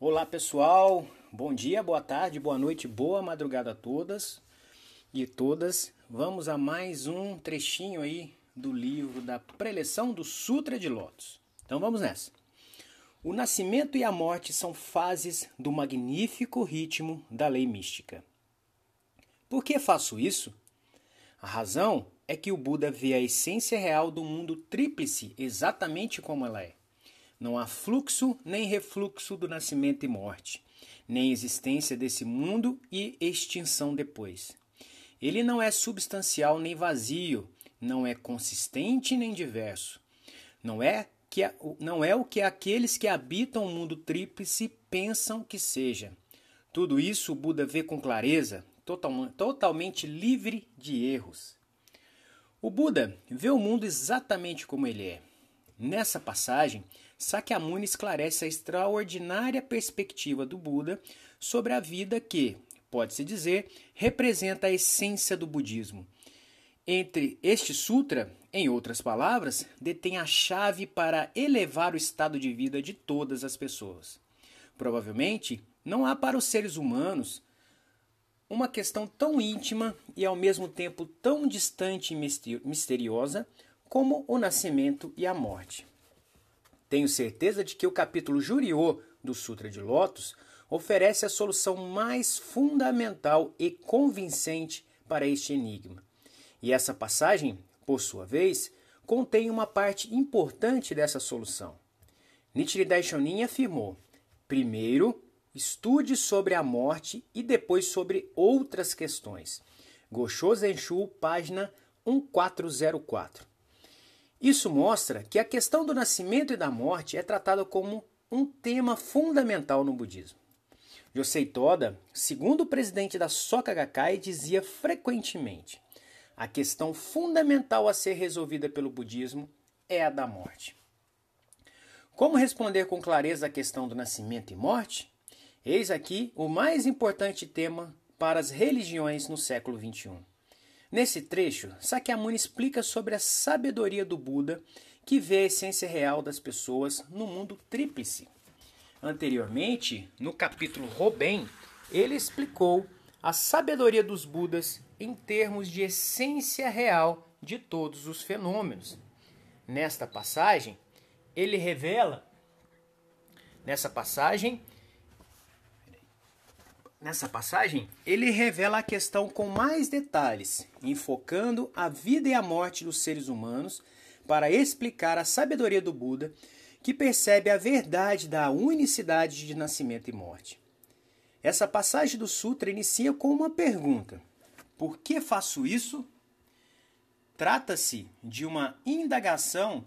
Olá pessoal, bom dia, boa tarde, boa noite, boa madrugada a todas e todas. Vamos a mais um trechinho aí do livro da preleção do Sutra de Lotus. Então vamos nessa. O nascimento e a morte são fases do magnífico ritmo da lei mística. Por que faço isso? A razão é que o Buda vê a essência real do mundo tríplice exatamente como ela é. Não há fluxo nem refluxo do nascimento e morte, nem existência desse mundo e extinção depois. Ele não é substancial nem vazio, não é consistente nem diverso. Não é que não é o que aqueles que habitam o mundo tríplice pensam que seja. Tudo isso o Buda vê com clareza, total, totalmente livre de erros. O Buda vê o mundo exatamente como ele é. Nessa passagem, Sakyamuni esclarece a extraordinária perspectiva do Buda sobre a vida que, pode-se dizer, representa a essência do budismo. Entre este sutra, em outras palavras, detém a chave para elevar o estado de vida de todas as pessoas. Provavelmente, não há para os seres humanos uma questão tão íntima e ao mesmo tempo tão distante e misteriosa como o nascimento e a morte. Tenho certeza de que o capítulo Juriô do Sutra de Lotus oferece a solução mais fundamental e convincente para este enigma. E essa passagem, por sua vez, contém uma parte importante dessa solução. Nichiren Daishonin afirmou: primeiro, estude sobre a morte e depois sobre outras questões. Gosho Zenshu, página 1404. Isso mostra que a questão do nascimento e da morte é tratada como um tema fundamental no budismo. Yosei Toda, segundo o presidente da Soka Gakkai, dizia frequentemente: a questão fundamental a ser resolvida pelo budismo é a da morte. Como responder com clareza a questão do nascimento e morte? Eis aqui o mais importante tema para as religiões no século XXI. Nesse trecho, Sakyamuni explica sobre a sabedoria do Buda que vê a essência real das pessoas no mundo tríplice. Anteriormente, no capítulo Robem, ele explicou a sabedoria dos Budas em termos de essência real de todos os fenômenos. Nesta passagem, ele revela nessa passagem Nessa passagem, ele revela a questão com mais detalhes, enfocando a vida e a morte dos seres humanos para explicar a sabedoria do Buda, que percebe a verdade da unicidade de nascimento e morte. Essa passagem do Sutra inicia com uma pergunta: Por que faço isso? Trata-se de uma indagação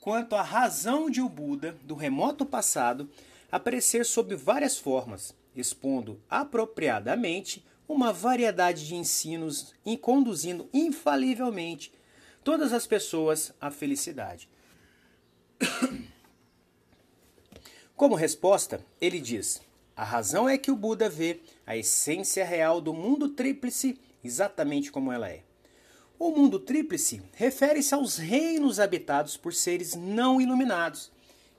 quanto à razão de o Buda, do remoto passado, aparecer sob várias formas expondo apropriadamente uma variedade de ensinos e conduzindo infalivelmente todas as pessoas à felicidade. Como resposta, ele diz: a razão é que o Buda vê a essência real do mundo tríplice exatamente como ela é. O mundo tríplice refere-se aos reinos habitados por seres não iluminados,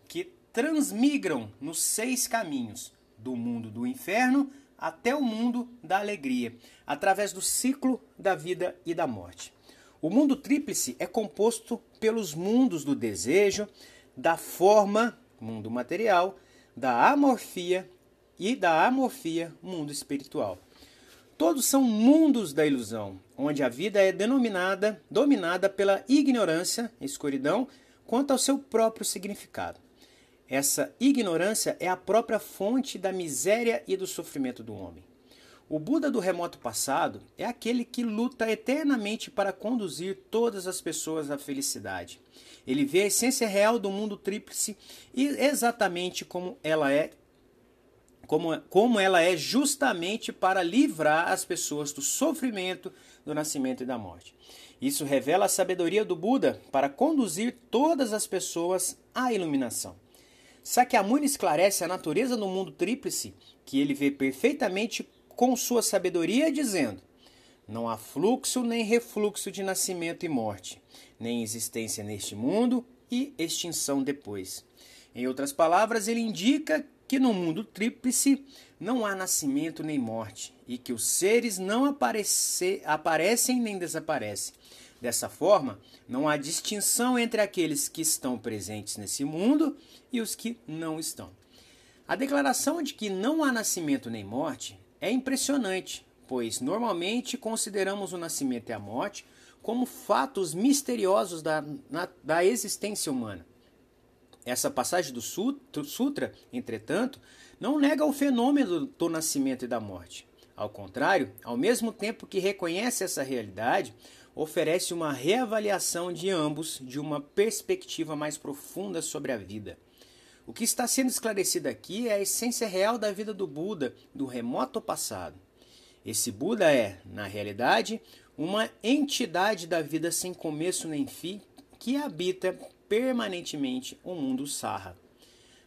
que transmigram nos seis caminhos, do mundo do inferno até o mundo da alegria, através do ciclo da vida e da morte. O mundo tríplice é composto pelos mundos do desejo, da forma, mundo material, da amorfia e da amorfia, mundo espiritual. Todos são mundos da ilusão, onde a vida é denominada, dominada pela ignorância, escuridão, quanto ao seu próprio significado. Essa ignorância é a própria fonte da miséria e do sofrimento do homem. O Buda do remoto passado é aquele que luta eternamente para conduzir todas as pessoas à felicidade. Ele vê a essência real do mundo tríplice e exatamente como ela é como, como ela é justamente para livrar as pessoas do sofrimento, do nascimento e da morte. Isso revela a sabedoria do Buda para conduzir todas as pessoas à iluminação. Sakyamuni esclarece a natureza do mundo tríplice, que ele vê perfeitamente com sua sabedoria, dizendo: Não há fluxo nem refluxo de nascimento e morte, nem existência neste mundo e extinção depois. Em outras palavras, ele indica que no mundo tríplice não há nascimento nem morte, e que os seres não aparecem nem desaparecem. Dessa forma, não há distinção entre aqueles que estão presentes nesse mundo e os que não estão. A declaração de que não há nascimento nem morte é impressionante, pois normalmente consideramos o nascimento e a morte como fatos misteriosos da, na, da existência humana. Essa passagem do Sutra, entretanto, não nega o fenômeno do nascimento e da morte. Ao contrário, ao mesmo tempo que reconhece essa realidade, oferece uma reavaliação de ambos de uma perspectiva mais profunda sobre a vida. O que está sendo esclarecido aqui é a essência real da vida do Buda do remoto passado. Esse Buda é, na realidade, uma entidade da vida sem começo nem fim que habita permanentemente o mundo sarra.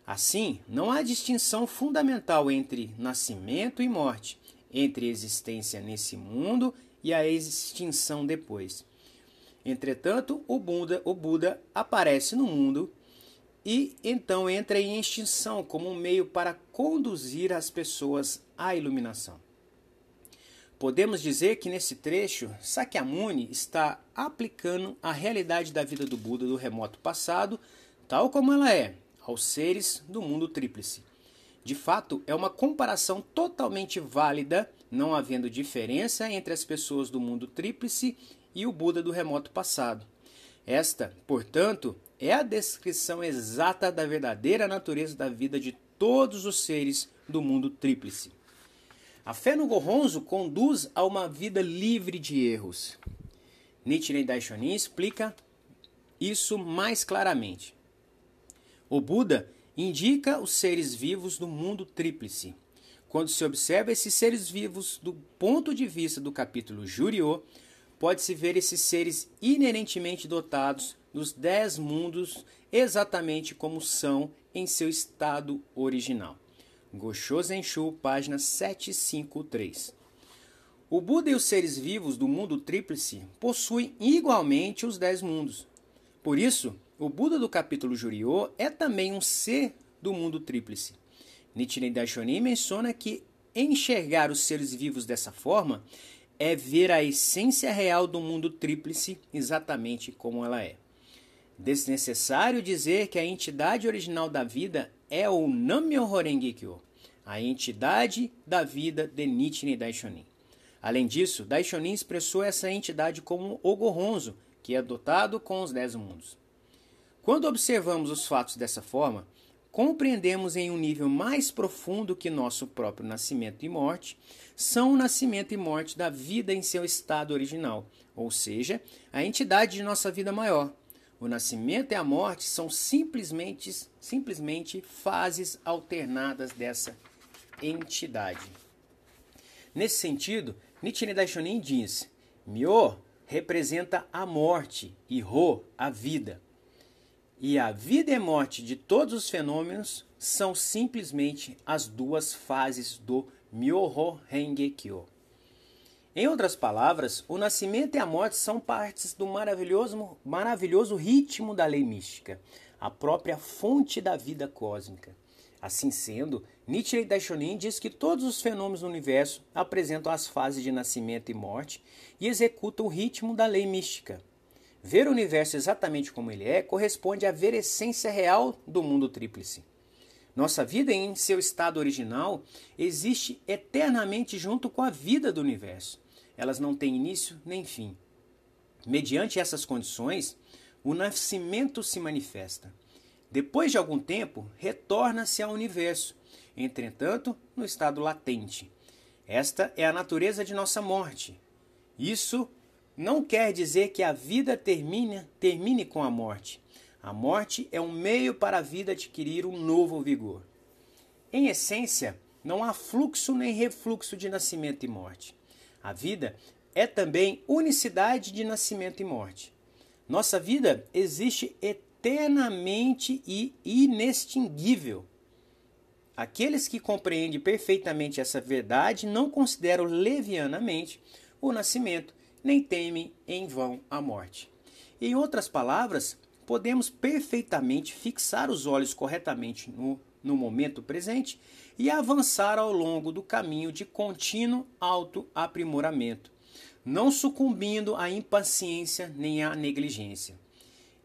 Assim, não há distinção fundamental entre nascimento e morte, entre existência nesse mundo e a extinção depois. Entretanto, o Buda, o Buda aparece no mundo e então entra em extinção como um meio para conduzir as pessoas à iluminação. Podemos dizer que nesse trecho, Sakyamuni está aplicando a realidade da vida do Buda do remoto passado, tal como ela é, aos seres do mundo tríplice. De fato, é uma comparação totalmente válida, não havendo diferença entre as pessoas do mundo tríplice e o Buda do remoto passado. Esta, portanto, é a descrição exata da verdadeira natureza da vida de todos os seres do mundo tríplice. A fé no Gohonzo conduz a uma vida livre de erros. Nichiren Daishonin explica isso mais claramente. O Buda indica os seres vivos do mundo tríplice. Quando se observa esses seres vivos do ponto de vista do capítulo Juriô, pode-se ver esses seres inerentemente dotados dos dez mundos exatamente como são em seu estado original. Gosho Zenshu, página 753. O Buda e os seres vivos do mundo tríplice possuem igualmente os dez mundos. Por isso, o Buda do capítulo Juriô é também um ser do mundo tríplice. Nichiren Daishonin menciona que enxergar os seres vivos dessa forma é ver a essência real do mundo tríplice exatamente como ela é. Desnecessário dizer que a entidade original da vida é o Nammyo Horengekyo, a entidade da vida de Nichiren Daishonin. Além disso, Daishonin expressou essa entidade como o Gohonzo, que é dotado com os dez mundos. Quando observamos os fatos dessa forma, compreendemos em um nível mais profundo que nosso próprio nascimento e morte são o nascimento e morte da vida em seu estado original, ou seja, a entidade de nossa vida maior, o nascimento e a morte são simplesmente, simplesmente fases alternadas dessa entidade. Nesse sentido, Nichiren Daishonin diz: Myo representa a morte e Ho a vida. E a vida e morte de todos os fenômenos são simplesmente as duas fases do Myoho Rengekyo. Em outras palavras, o nascimento e a morte são partes do maravilhoso, maravilhoso ritmo da lei mística, a própria fonte da vida cósmica. Assim sendo, Nietzsche Daishonin diz que todos os fenômenos do universo apresentam as fases de nascimento e morte e executam o ritmo da lei mística. Ver o universo exatamente como ele é corresponde a ver a essência real do mundo tríplice. Nossa vida, em seu estado original, existe eternamente junto com a vida do universo elas não têm início nem fim. Mediante essas condições, o nascimento se manifesta. Depois de algum tempo, retorna-se ao universo, entretanto, no estado latente. Esta é a natureza de nossa morte. Isso não quer dizer que a vida termine, termine com a morte. A morte é um meio para a vida adquirir um novo vigor. Em essência, não há fluxo nem refluxo de nascimento e morte. A vida é também unicidade de nascimento e morte. Nossa vida existe eternamente e inextinguível. Aqueles que compreendem perfeitamente essa verdade não consideram levianamente o nascimento, nem temem em vão a morte. Em outras palavras, podemos perfeitamente fixar os olhos corretamente no, no momento presente e avançar ao longo do caminho de contínuo autoaprimoramento, não sucumbindo à impaciência nem à negligência.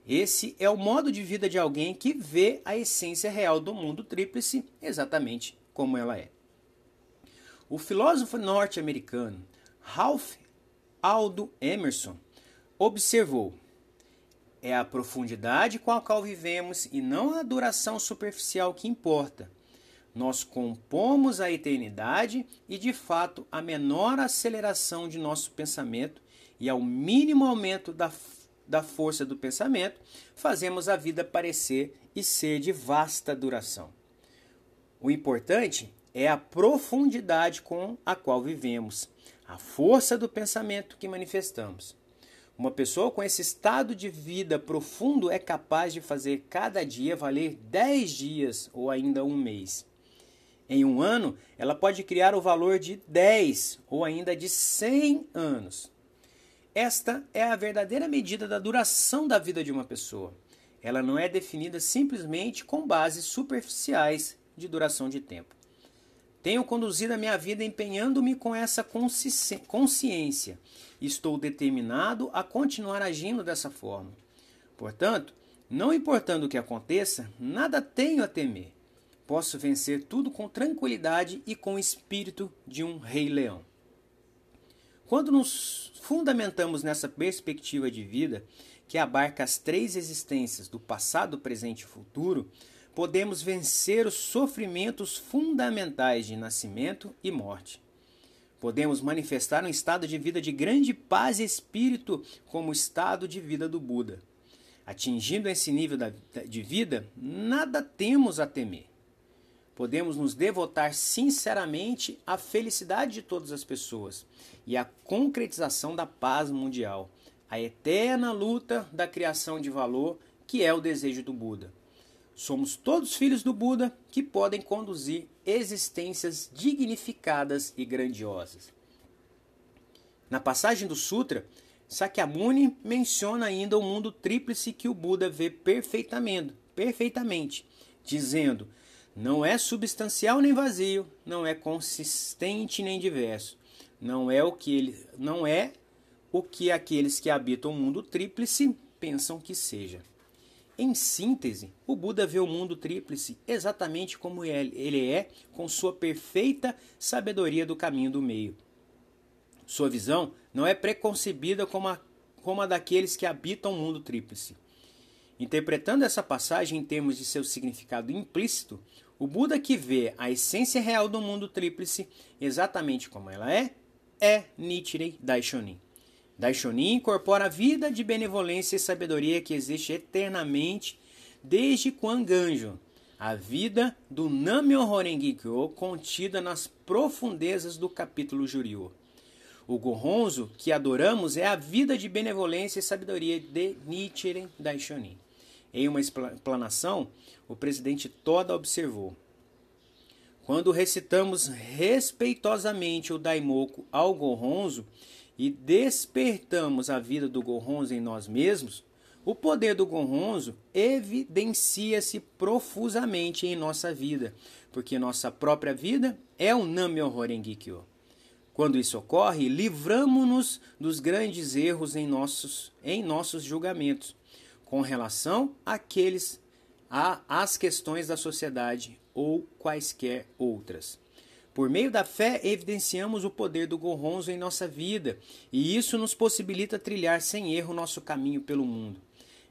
Esse é o modo de vida de alguém que vê a essência real do mundo tríplice exatamente como ela é. O filósofo norte-americano Ralph Aldo Emerson observou: é a profundidade com a qual vivemos e não a duração superficial que importa. Nós compomos a eternidade e, de fato, a menor aceleração de nosso pensamento e ao mínimo aumento da, da força do pensamento, fazemos a vida parecer e ser de vasta duração. O importante é a profundidade com a qual vivemos, a força do pensamento que manifestamos. Uma pessoa com esse estado de vida profundo é capaz de fazer cada dia valer 10 dias ou ainda um mês. Em um ano, ela pode criar o valor de 10 ou ainda de 100 anos. Esta é a verdadeira medida da duração da vida de uma pessoa. Ela não é definida simplesmente com bases superficiais de duração de tempo. Tenho conduzido a minha vida empenhando-me com essa consciência. Estou determinado a continuar agindo dessa forma. Portanto, não importando o que aconteça, nada tenho a temer. Posso vencer tudo com tranquilidade e com o espírito de um rei-leão. Quando nos fundamentamos nessa perspectiva de vida, que abarca as três existências do passado, presente e futuro, podemos vencer os sofrimentos fundamentais de nascimento e morte. Podemos manifestar um estado de vida de grande paz e espírito como o estado de vida do Buda. Atingindo esse nível de vida, nada temos a temer. Podemos nos devotar sinceramente à felicidade de todas as pessoas e à concretização da paz mundial, a eterna luta da criação de valor que é o desejo do Buda. Somos todos filhos do Buda que podem conduzir existências dignificadas e grandiosas. Na passagem do Sutra, Sakyamuni menciona ainda o mundo tríplice que o Buda vê perfeitamente, perfeitamente, dizendo: não é substancial nem vazio, não é consistente nem diverso, não é o que ele, não é o que aqueles que habitam o mundo tríplice pensam que seja. Em síntese, o Buda vê o mundo tríplice exatamente como ele é, com sua perfeita sabedoria do caminho do meio. Sua visão não é preconcebida como a, como a daqueles que habitam o mundo tríplice. Interpretando essa passagem em termos de seu significado implícito, o Buda que vê a essência real do mundo tríplice exatamente como ela é, é Nichirei Daishonin. Daishonin incorpora a vida de benevolência e sabedoria que existe eternamente desde Ganjo, a vida do Namyo Horengikyo contida nas profundezas do capítulo Juryo. O Gohonzo que adoramos é a vida de benevolência e sabedoria de Nichiren Daishonin. Em uma explanação, o presidente Toda observou: Quando recitamos respeitosamente o Daimoku ao Gohonzo, e despertamos a vida do Gorronzo em nós mesmos, o poder do Gorronzo evidencia-se profusamente em nossa vida, porque nossa própria vida é o Namyo Horengikyo. Quando isso ocorre, livramos-nos dos grandes erros em nossos, em nossos julgamentos, com relação àqueles às questões da sociedade ou quaisquer outras. Por meio da fé, evidenciamos o poder do Gorronzo em nossa vida, e isso nos possibilita trilhar sem erro nosso caminho pelo mundo.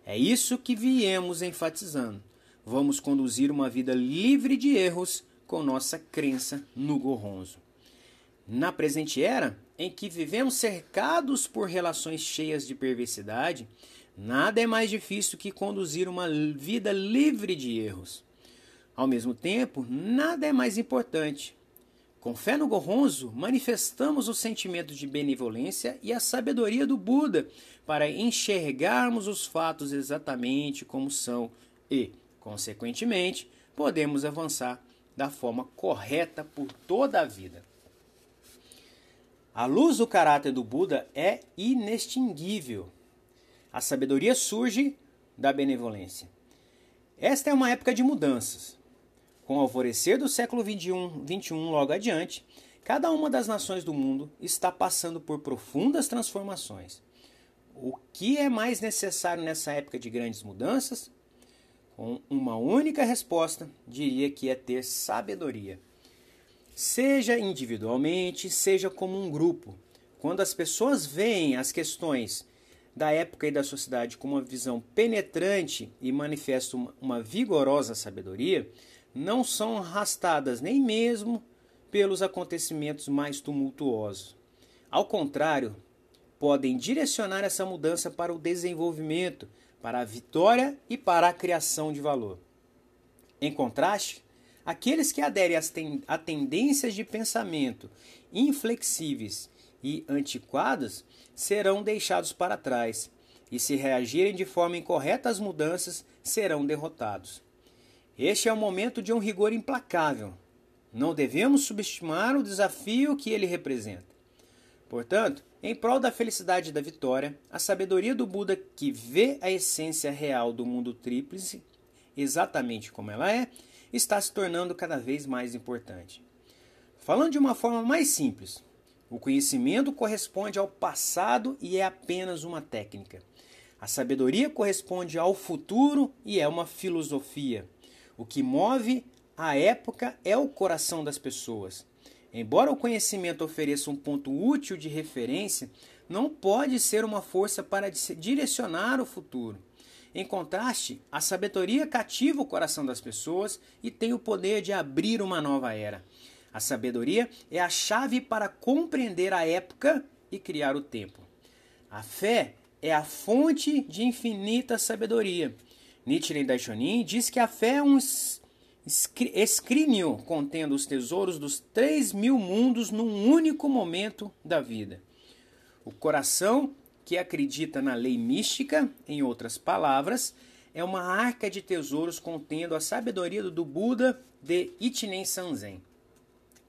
É isso que viemos enfatizando. Vamos conduzir uma vida livre de erros com nossa crença no Gorronzo. Na presente era, em que vivemos cercados por relações cheias de perversidade, nada é mais difícil que conduzir uma vida livre de erros. Ao mesmo tempo, nada é mais importante com fé no Gorronzo, manifestamos o sentimento de benevolência e a sabedoria do Buda para enxergarmos os fatos exatamente como são e, consequentemente, podemos avançar da forma correta por toda a vida. A luz do caráter do Buda é inextinguível. A sabedoria surge da benevolência. Esta é uma época de mudanças. Com o alvorecer do século XXI, logo adiante, cada uma das nações do mundo está passando por profundas transformações. O que é mais necessário nessa época de grandes mudanças? Com uma única resposta, diria que é ter sabedoria. Seja individualmente, seja como um grupo. Quando as pessoas veem as questões da época e da sociedade com uma visão penetrante e manifestam uma vigorosa sabedoria, não são arrastadas nem mesmo pelos acontecimentos mais tumultuosos. Ao contrário, podem direcionar essa mudança para o desenvolvimento, para a vitória e para a criação de valor. Em contraste, aqueles que aderem a tendências de pensamento inflexíveis e antiquadas serão deixados para trás, e se reagirem de forma incorreta às mudanças, serão derrotados. Este é o momento de um rigor implacável. Não devemos subestimar o desafio que ele representa. Portanto, em prol da felicidade e da vitória, a sabedoria do Buda que vê a essência real do mundo tríplice, exatamente como ela é, está se tornando cada vez mais importante. Falando de uma forma mais simples, o conhecimento corresponde ao passado e é apenas uma técnica. A sabedoria corresponde ao futuro e é uma filosofia. O que move a época é o coração das pessoas. Embora o conhecimento ofereça um ponto útil de referência, não pode ser uma força para direcionar o futuro. Em contraste, a sabedoria cativa o coração das pessoas e tem o poder de abrir uma nova era. A sabedoria é a chave para compreender a época e criar o tempo. A fé é a fonte de infinita sabedoria. Nichiren Daishonin diz que a fé é um escrínio contendo os tesouros dos três mil mundos num único momento da vida. O coração que acredita na lei mística, em outras palavras, é uma arca de tesouros contendo a sabedoria do Buda de Ichinen Sanzen.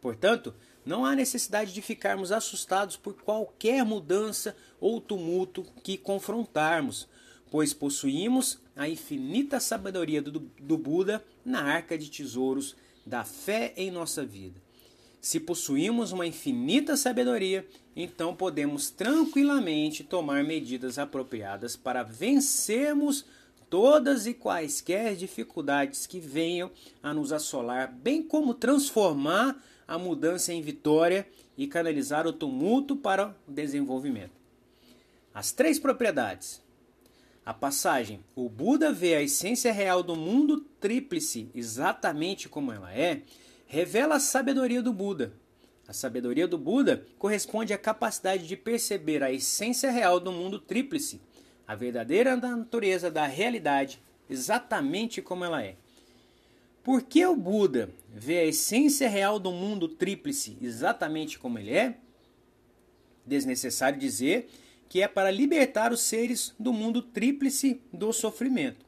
Portanto, não há necessidade de ficarmos assustados por qualquer mudança ou tumulto que confrontarmos, pois possuímos a infinita sabedoria do, do Buda na arca de tesouros da fé em nossa vida. Se possuímos uma infinita sabedoria, então podemos tranquilamente tomar medidas apropriadas para vencermos todas e quaisquer dificuldades que venham a nos assolar, bem como transformar a mudança em vitória e canalizar o tumulto para o desenvolvimento. As três propriedades a passagem O Buda vê a essência real do mundo tríplice exatamente como ela é, revela a sabedoria do Buda. A sabedoria do Buda corresponde à capacidade de perceber a essência real do mundo tríplice, a verdadeira natureza da realidade, exatamente como ela é. Por que o Buda vê a essência real do mundo tríplice exatamente como ele é? Desnecessário dizer que é para libertar os seres do mundo tríplice do sofrimento.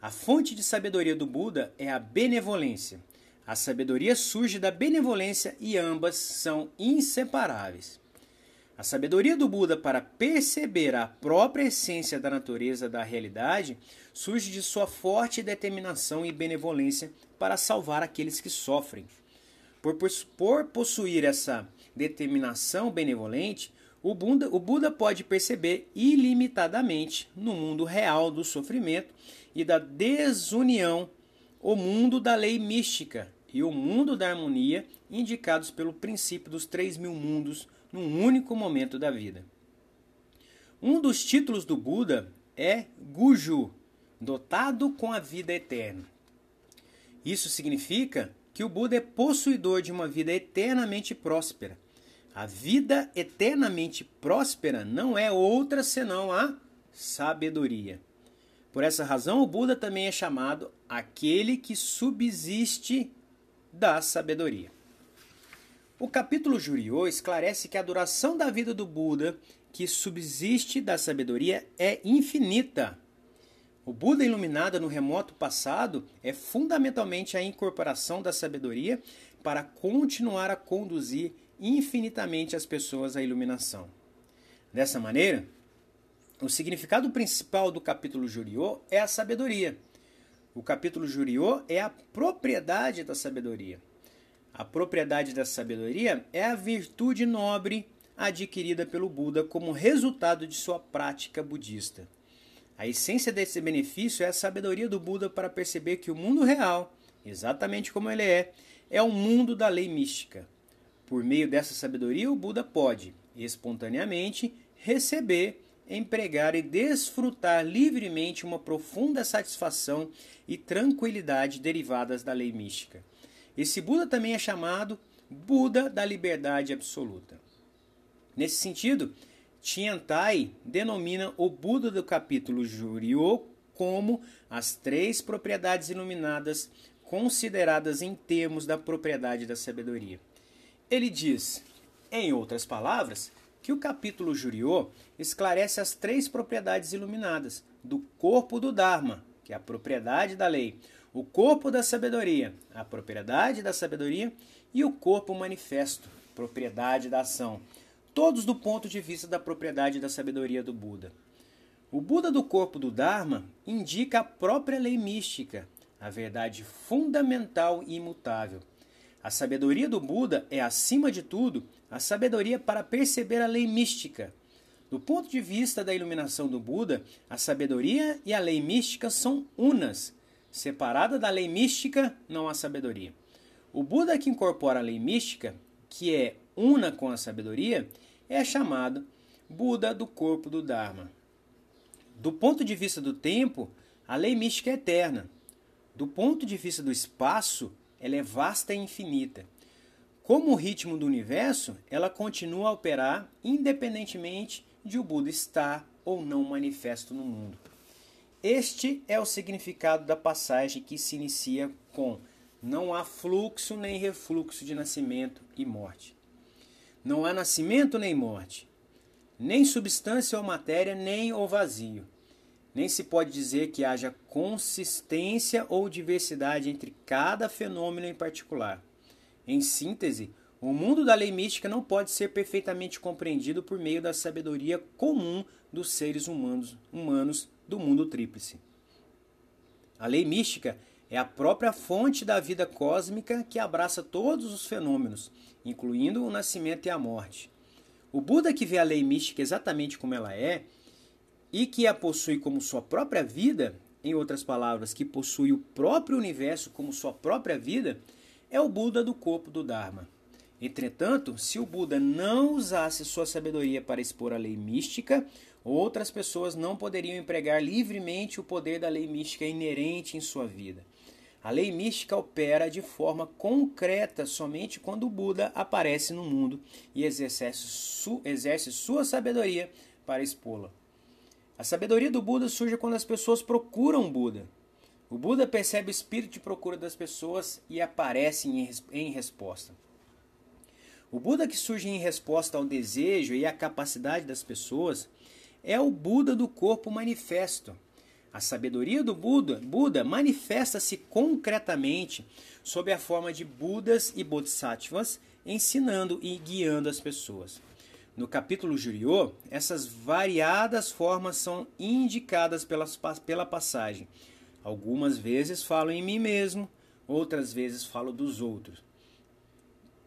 A fonte de sabedoria do Buda é a benevolência. A sabedoria surge da benevolência e ambas são inseparáveis. A sabedoria do Buda para perceber a própria essência da natureza da realidade surge de sua forte determinação e benevolência para salvar aqueles que sofrem. Por, possuir essa determinação benevolente, o Buda, o Buda pode perceber ilimitadamente no mundo real do sofrimento e da desunião o mundo da lei mística e o mundo da harmonia indicados pelo princípio dos três mil mundos num único momento da vida. Um dos títulos do Buda é Guju, dotado com a vida eterna. Isso significa que o Buda é possuidor de uma vida eternamente próspera a vida eternamente próspera não é outra senão a sabedoria. Por essa razão, o Buda também é chamado aquele que subsiste da sabedoria. O capítulo Juriô esclarece que a duração da vida do Buda, que subsiste da sabedoria, é infinita. O Buda iluminado no remoto passado é fundamentalmente a incorporação da sabedoria para continuar a conduzir infinitamente as pessoas à iluminação. Dessa maneira, o significado principal do capítulo Juriô é a sabedoria. O capítulo Juriô é a propriedade da sabedoria. A propriedade da sabedoria é a virtude nobre adquirida pelo Buda como resultado de sua prática budista. A essência desse benefício é a sabedoria do Buda para perceber que o mundo real, exatamente como ele é, é o mundo da lei mística. Por meio dessa sabedoria, o Buda pode, espontaneamente, receber empregar e desfrutar livremente uma profunda satisfação e tranquilidade derivadas da lei mística. Esse Buda também é chamado Buda da liberdade absoluta. Nesse sentido, Tiantai denomina o Buda do capítulo Juryo como as três propriedades iluminadas consideradas em termos da propriedade da sabedoria. Ele diz, em outras palavras, que o capítulo Juriô esclarece as três propriedades iluminadas do corpo do Dharma, que é a propriedade da lei, o corpo da sabedoria, a propriedade da sabedoria, e o corpo manifesto, propriedade da ação, todos do ponto de vista da propriedade da sabedoria do Buda. O Buda do corpo do Dharma indica a própria lei mística, a verdade fundamental e imutável. A sabedoria do Buda é, acima de tudo, a sabedoria para perceber a lei mística. Do ponto de vista da iluminação do Buda, a sabedoria e a lei mística são unas. Separada da lei mística, não há sabedoria. O Buda que incorpora a lei mística, que é una com a sabedoria, é chamado Buda do corpo do Dharma. Do ponto de vista do tempo, a lei mística é eterna. Do ponto de vista do espaço, ela é vasta e infinita. Como o ritmo do universo, ela continua a operar independentemente de o Buda estar ou não manifesto no mundo. Este é o significado da passagem que se inicia com não há fluxo nem refluxo de nascimento e morte. Não há nascimento nem morte, nem substância ou matéria, nem o vazio. Nem se pode dizer que haja consistência ou diversidade entre cada fenômeno em particular. Em síntese, o mundo da lei mística não pode ser perfeitamente compreendido por meio da sabedoria comum dos seres humanos, humanos do mundo tríplice. A lei mística é a própria fonte da vida cósmica que abraça todos os fenômenos, incluindo o nascimento e a morte. O Buda que vê a lei mística exatamente como ela é e que a possui como sua própria vida, em outras palavras, que possui o próprio universo como sua própria vida, é o Buda do corpo do Dharma. Entretanto, se o Buda não usasse sua sabedoria para expor a lei mística, outras pessoas não poderiam empregar livremente o poder da lei mística inerente em sua vida. A lei mística opera de forma concreta somente quando o Buda aparece no mundo e exerce, su exerce sua sabedoria para expô-la. A sabedoria do Buda surge quando as pessoas procuram Buda. O Buda percebe o espírito de procura das pessoas e aparece em, resposta. O Buda que surge em resposta ao desejo e à capacidade das pessoas é o Buda do corpo manifesto. A sabedoria do Buda, Buda manifesta-se concretamente sob a forma de Budas e Bodhisattvas, ensinando e guiando as pessoas. No capítulo Juriô, essas variadas formas são indicadas pelas, pela passagem. Algumas vezes falo em mim mesmo, outras vezes falo dos outros.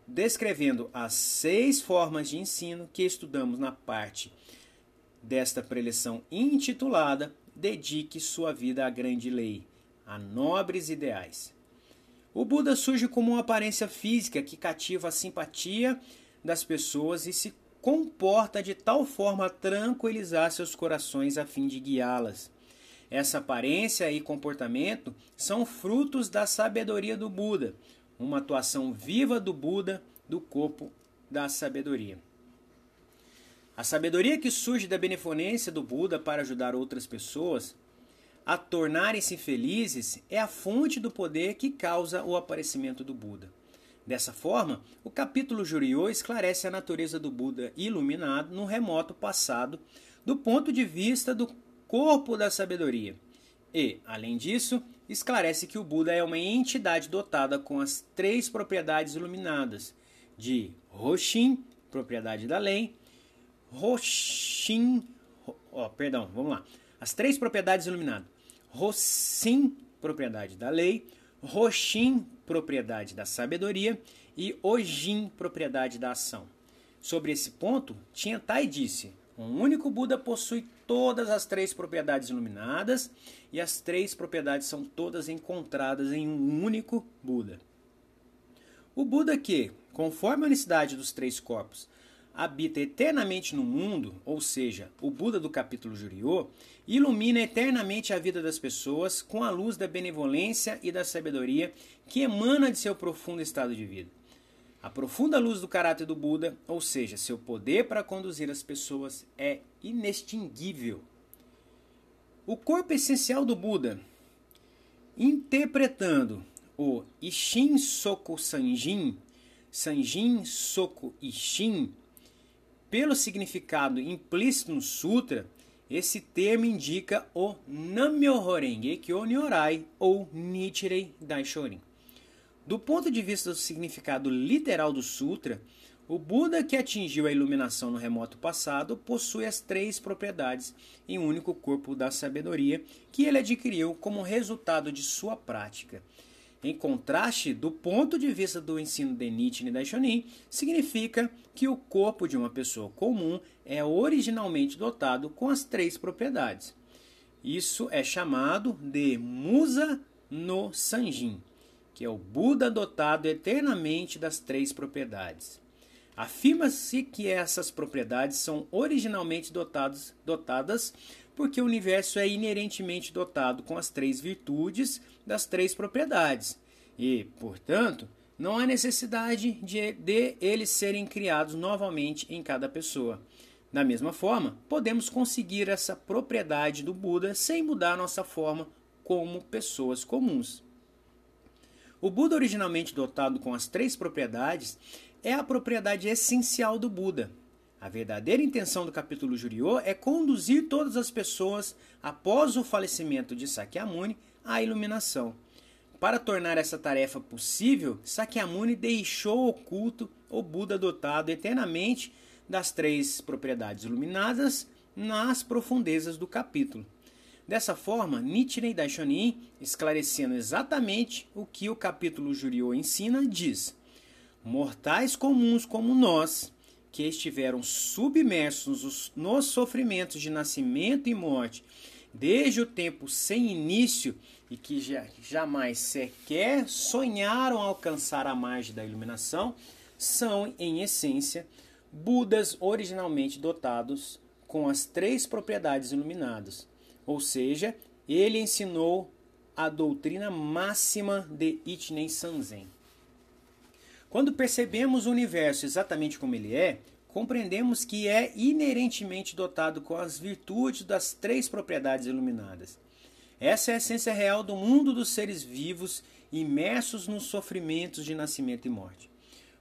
Descrevendo as seis formas de ensino que estudamos na parte desta preleção intitulada Dedique sua vida à grande lei, a nobres ideais. O Buda surge como uma aparência física que cativa a simpatia das pessoas e se comporta de tal forma a tranquilizar seus corações a fim de guiá-las. Essa aparência e comportamento são frutos da sabedoria do Buda, uma atuação viva do Buda do corpo da sabedoria. A sabedoria que surge da benevolência do Buda para ajudar outras pessoas a tornarem-se felizes é a fonte do poder que causa o aparecimento do Buda. Dessa forma, o capítulo Juriô esclarece a natureza do Buda iluminado no remoto passado do ponto de vista do corpo da sabedoria. E, além disso, esclarece que o Buda é uma entidade dotada com as três propriedades iluminadas de Roshin, propriedade da lei, Roshin, ó, perdão, vamos lá. As três propriedades iluminadas. Rossim, propriedade da lei, Roshim, propriedade da sabedoria e Ojin, propriedade da ação. Sobre esse ponto, Tiantai disse: um único Buda possui todas as três propriedades iluminadas e as três propriedades são todas encontradas em um único Buda. O Buda que, conforme a unicidade dos três corpos, habita eternamente no mundo, ou seja, o Buda do capítulo Juriô, ilumina eternamente a vida das pessoas com a luz da benevolência e da sabedoria que emana de seu profundo estado de vida. A profunda luz do caráter do Buda, ou seja, seu poder para conduzir as pessoas, é inextinguível. O corpo essencial do Buda, interpretando o Ishin Soku Sanjin, Sanjin Soku Ishin, pelo significado implícito no sutra, esse termo indica o Namyoho Renge Kyo Nyorai ou Nichirei Daishorin. Do ponto de vista do significado literal do sutra, o Buda que atingiu a iluminação no remoto passado possui as três propriedades em um único corpo da sabedoria que ele adquiriu como resultado de sua prática. Em contraste, do ponto de vista do ensino de Nichiren Daishonin, significa que o corpo de uma pessoa comum é originalmente dotado com as três propriedades. Isso é chamado de Musa no Sanjin que é o Buda dotado eternamente das três propriedades. Afirma-se que essas propriedades são originalmente dotadas, dotadas porque o universo é inerentemente dotado com as três virtudes das três propriedades e, portanto, não há necessidade de, de eles serem criados novamente em cada pessoa. Da mesma forma, podemos conseguir essa propriedade do Buda sem mudar nossa forma como pessoas comuns. O Buda, originalmente dotado com as três propriedades, é a propriedade essencial do Buda. A verdadeira intenção do capítulo Juriô é conduzir todas as pessoas, após o falecimento de Sakyamuni, à iluminação. Para tornar essa tarefa possível, Sakyamuni deixou oculto o Buda dotado eternamente das três propriedades iluminadas nas profundezas do capítulo. Dessa forma, Nichiren Daishonin, esclarecendo exatamente o que o capítulo Juriô ensina, diz: Mortais comuns como nós, que estiveram submersos nos sofrimentos de nascimento e morte desde o tempo sem início e que já, jamais sequer sonharam alcançar a margem da iluminação, são, em essência, Budas originalmente dotados com as três propriedades iluminadas ou seja, ele ensinou a doutrina máxima de Ichinen Sanzen. Quando percebemos o universo exatamente como ele é, compreendemos que é inerentemente dotado com as virtudes das três propriedades iluminadas. Essa é a essência real do mundo dos seres vivos imersos nos sofrimentos de nascimento e morte.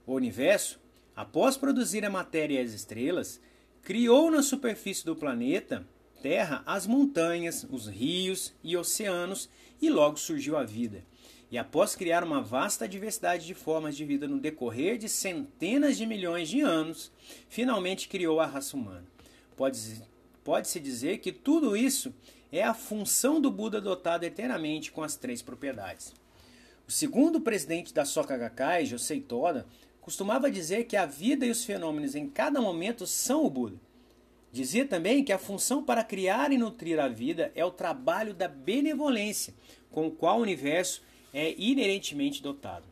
O universo, após produzir a matéria e as estrelas, criou na superfície do planeta terra as montanhas, os rios e oceanos, e logo surgiu a vida. E após criar uma vasta diversidade de formas de vida no decorrer de centenas de milhões de anos, finalmente criou a raça humana. Pode-se pode dizer que tudo isso é a função do Buda dotado eternamente com as três propriedades. O segundo presidente da Soka Gakkai, Josei Toda, costumava dizer que a vida e os fenômenos em cada momento são o Buda. Dizia também que a função para criar e nutrir a vida é o trabalho da benevolência, com o qual o universo é inerentemente dotado.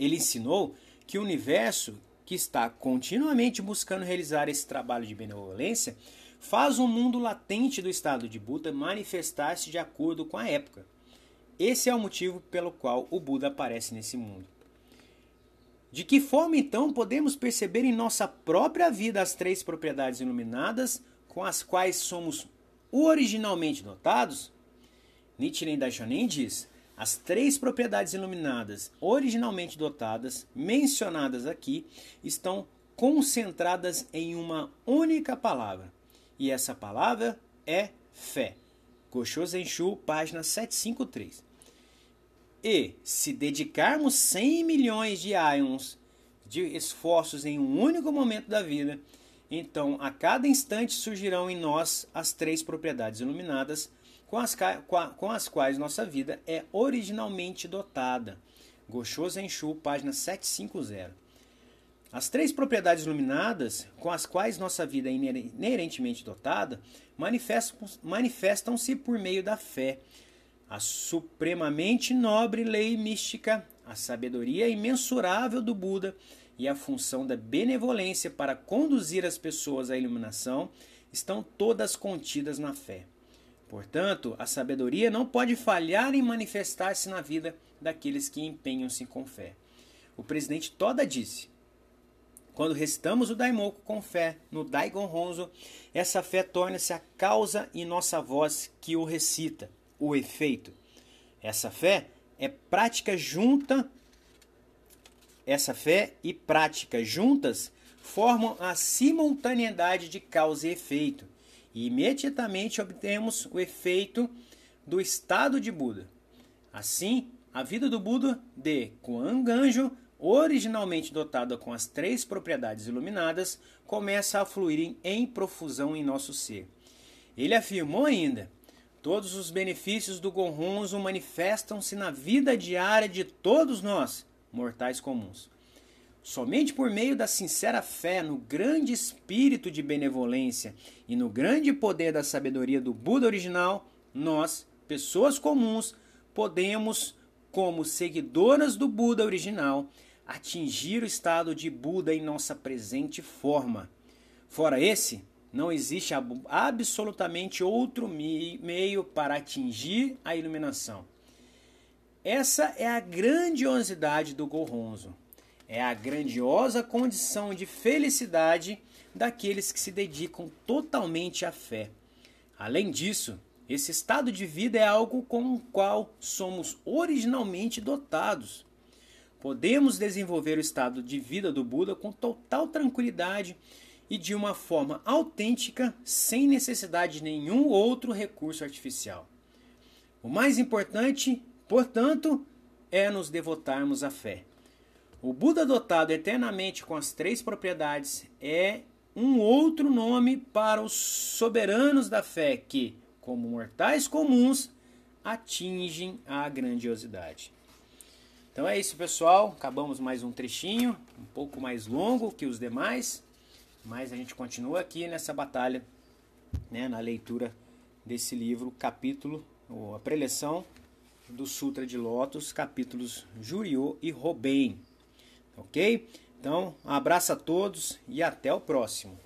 Ele ensinou que o universo, que está continuamente buscando realizar esse trabalho de benevolência, faz o mundo latente do estado de Buda manifestar-se de acordo com a época. Esse é o motivo pelo qual o Buda aparece nesse mundo. De que forma então podemos perceber em nossa própria vida as três propriedades iluminadas com as quais somos originalmente dotados? Nichiren Daishonin diz: as três propriedades iluminadas originalmente dotadas, mencionadas aqui, estão concentradas em uma única palavra. E essa palavra é fé. Gosho Zenshu, página 753. E se dedicarmos 100 milhões de ions de esforços em um único momento da vida, então a cada instante surgirão em nós as três propriedades iluminadas com as, com as quais nossa vida é originalmente dotada. Gosho Zenshu, página 750. As três propriedades iluminadas com as quais nossa vida é inerentemente dotada manifestam-se por meio da fé, a supremamente nobre lei mística, a sabedoria imensurável do Buda e a função da benevolência para conduzir as pessoas à iluminação estão todas contidas na fé. Portanto, a sabedoria não pode falhar em manifestar-se na vida daqueles que empenham-se com fé. O presidente Toda disse: quando recitamos o Daimoku com fé no Daigon Honzo, essa fé torna-se a causa em nossa voz que o recita, o efeito. Essa fé é prática junta, essa fé e prática juntas formam a simultaneidade de causa e efeito, e imediatamente obtemos o efeito do estado de Buda. Assim, a vida do Buda de Kuan Ganjo originalmente dotada com as três propriedades iluminadas, começa a fluir em profusão em nosso ser. Ele afirmou ainda: todos os benefícios do Gonronzo manifestam-se na vida diária de todos nós, mortais comuns. Somente por meio da sincera fé no grande espírito de benevolência e no grande poder da sabedoria do Buda original, nós, pessoas comuns, podemos, como seguidoras do Buda original, atingir o estado de Buda em nossa presente forma. Fora esse, não existe absolutamente outro meio para atingir a iluminação. Essa é a grandiosidade do Goronzo. É a grandiosa condição de felicidade daqueles que se dedicam totalmente à fé. Além disso, esse estado de vida é algo com o qual somos originalmente dotados. Podemos desenvolver o estado de vida do Buda com total tranquilidade e de uma forma autêntica, sem necessidade de nenhum outro recurso artificial. O mais importante, portanto, é nos devotarmos à fé. O Buda dotado eternamente com as três propriedades é um outro nome para os soberanos da fé que, como mortais comuns, atingem a grandiosidade. Então é isso, pessoal. Acabamos mais um trechinho, um pouco mais longo que os demais, mas a gente continua aqui nessa batalha, né, na leitura desse livro, capítulo, ou a preleção do Sutra de Lotus, capítulos Juriô e Robem. Ok? Então, um abraço a todos e até o próximo.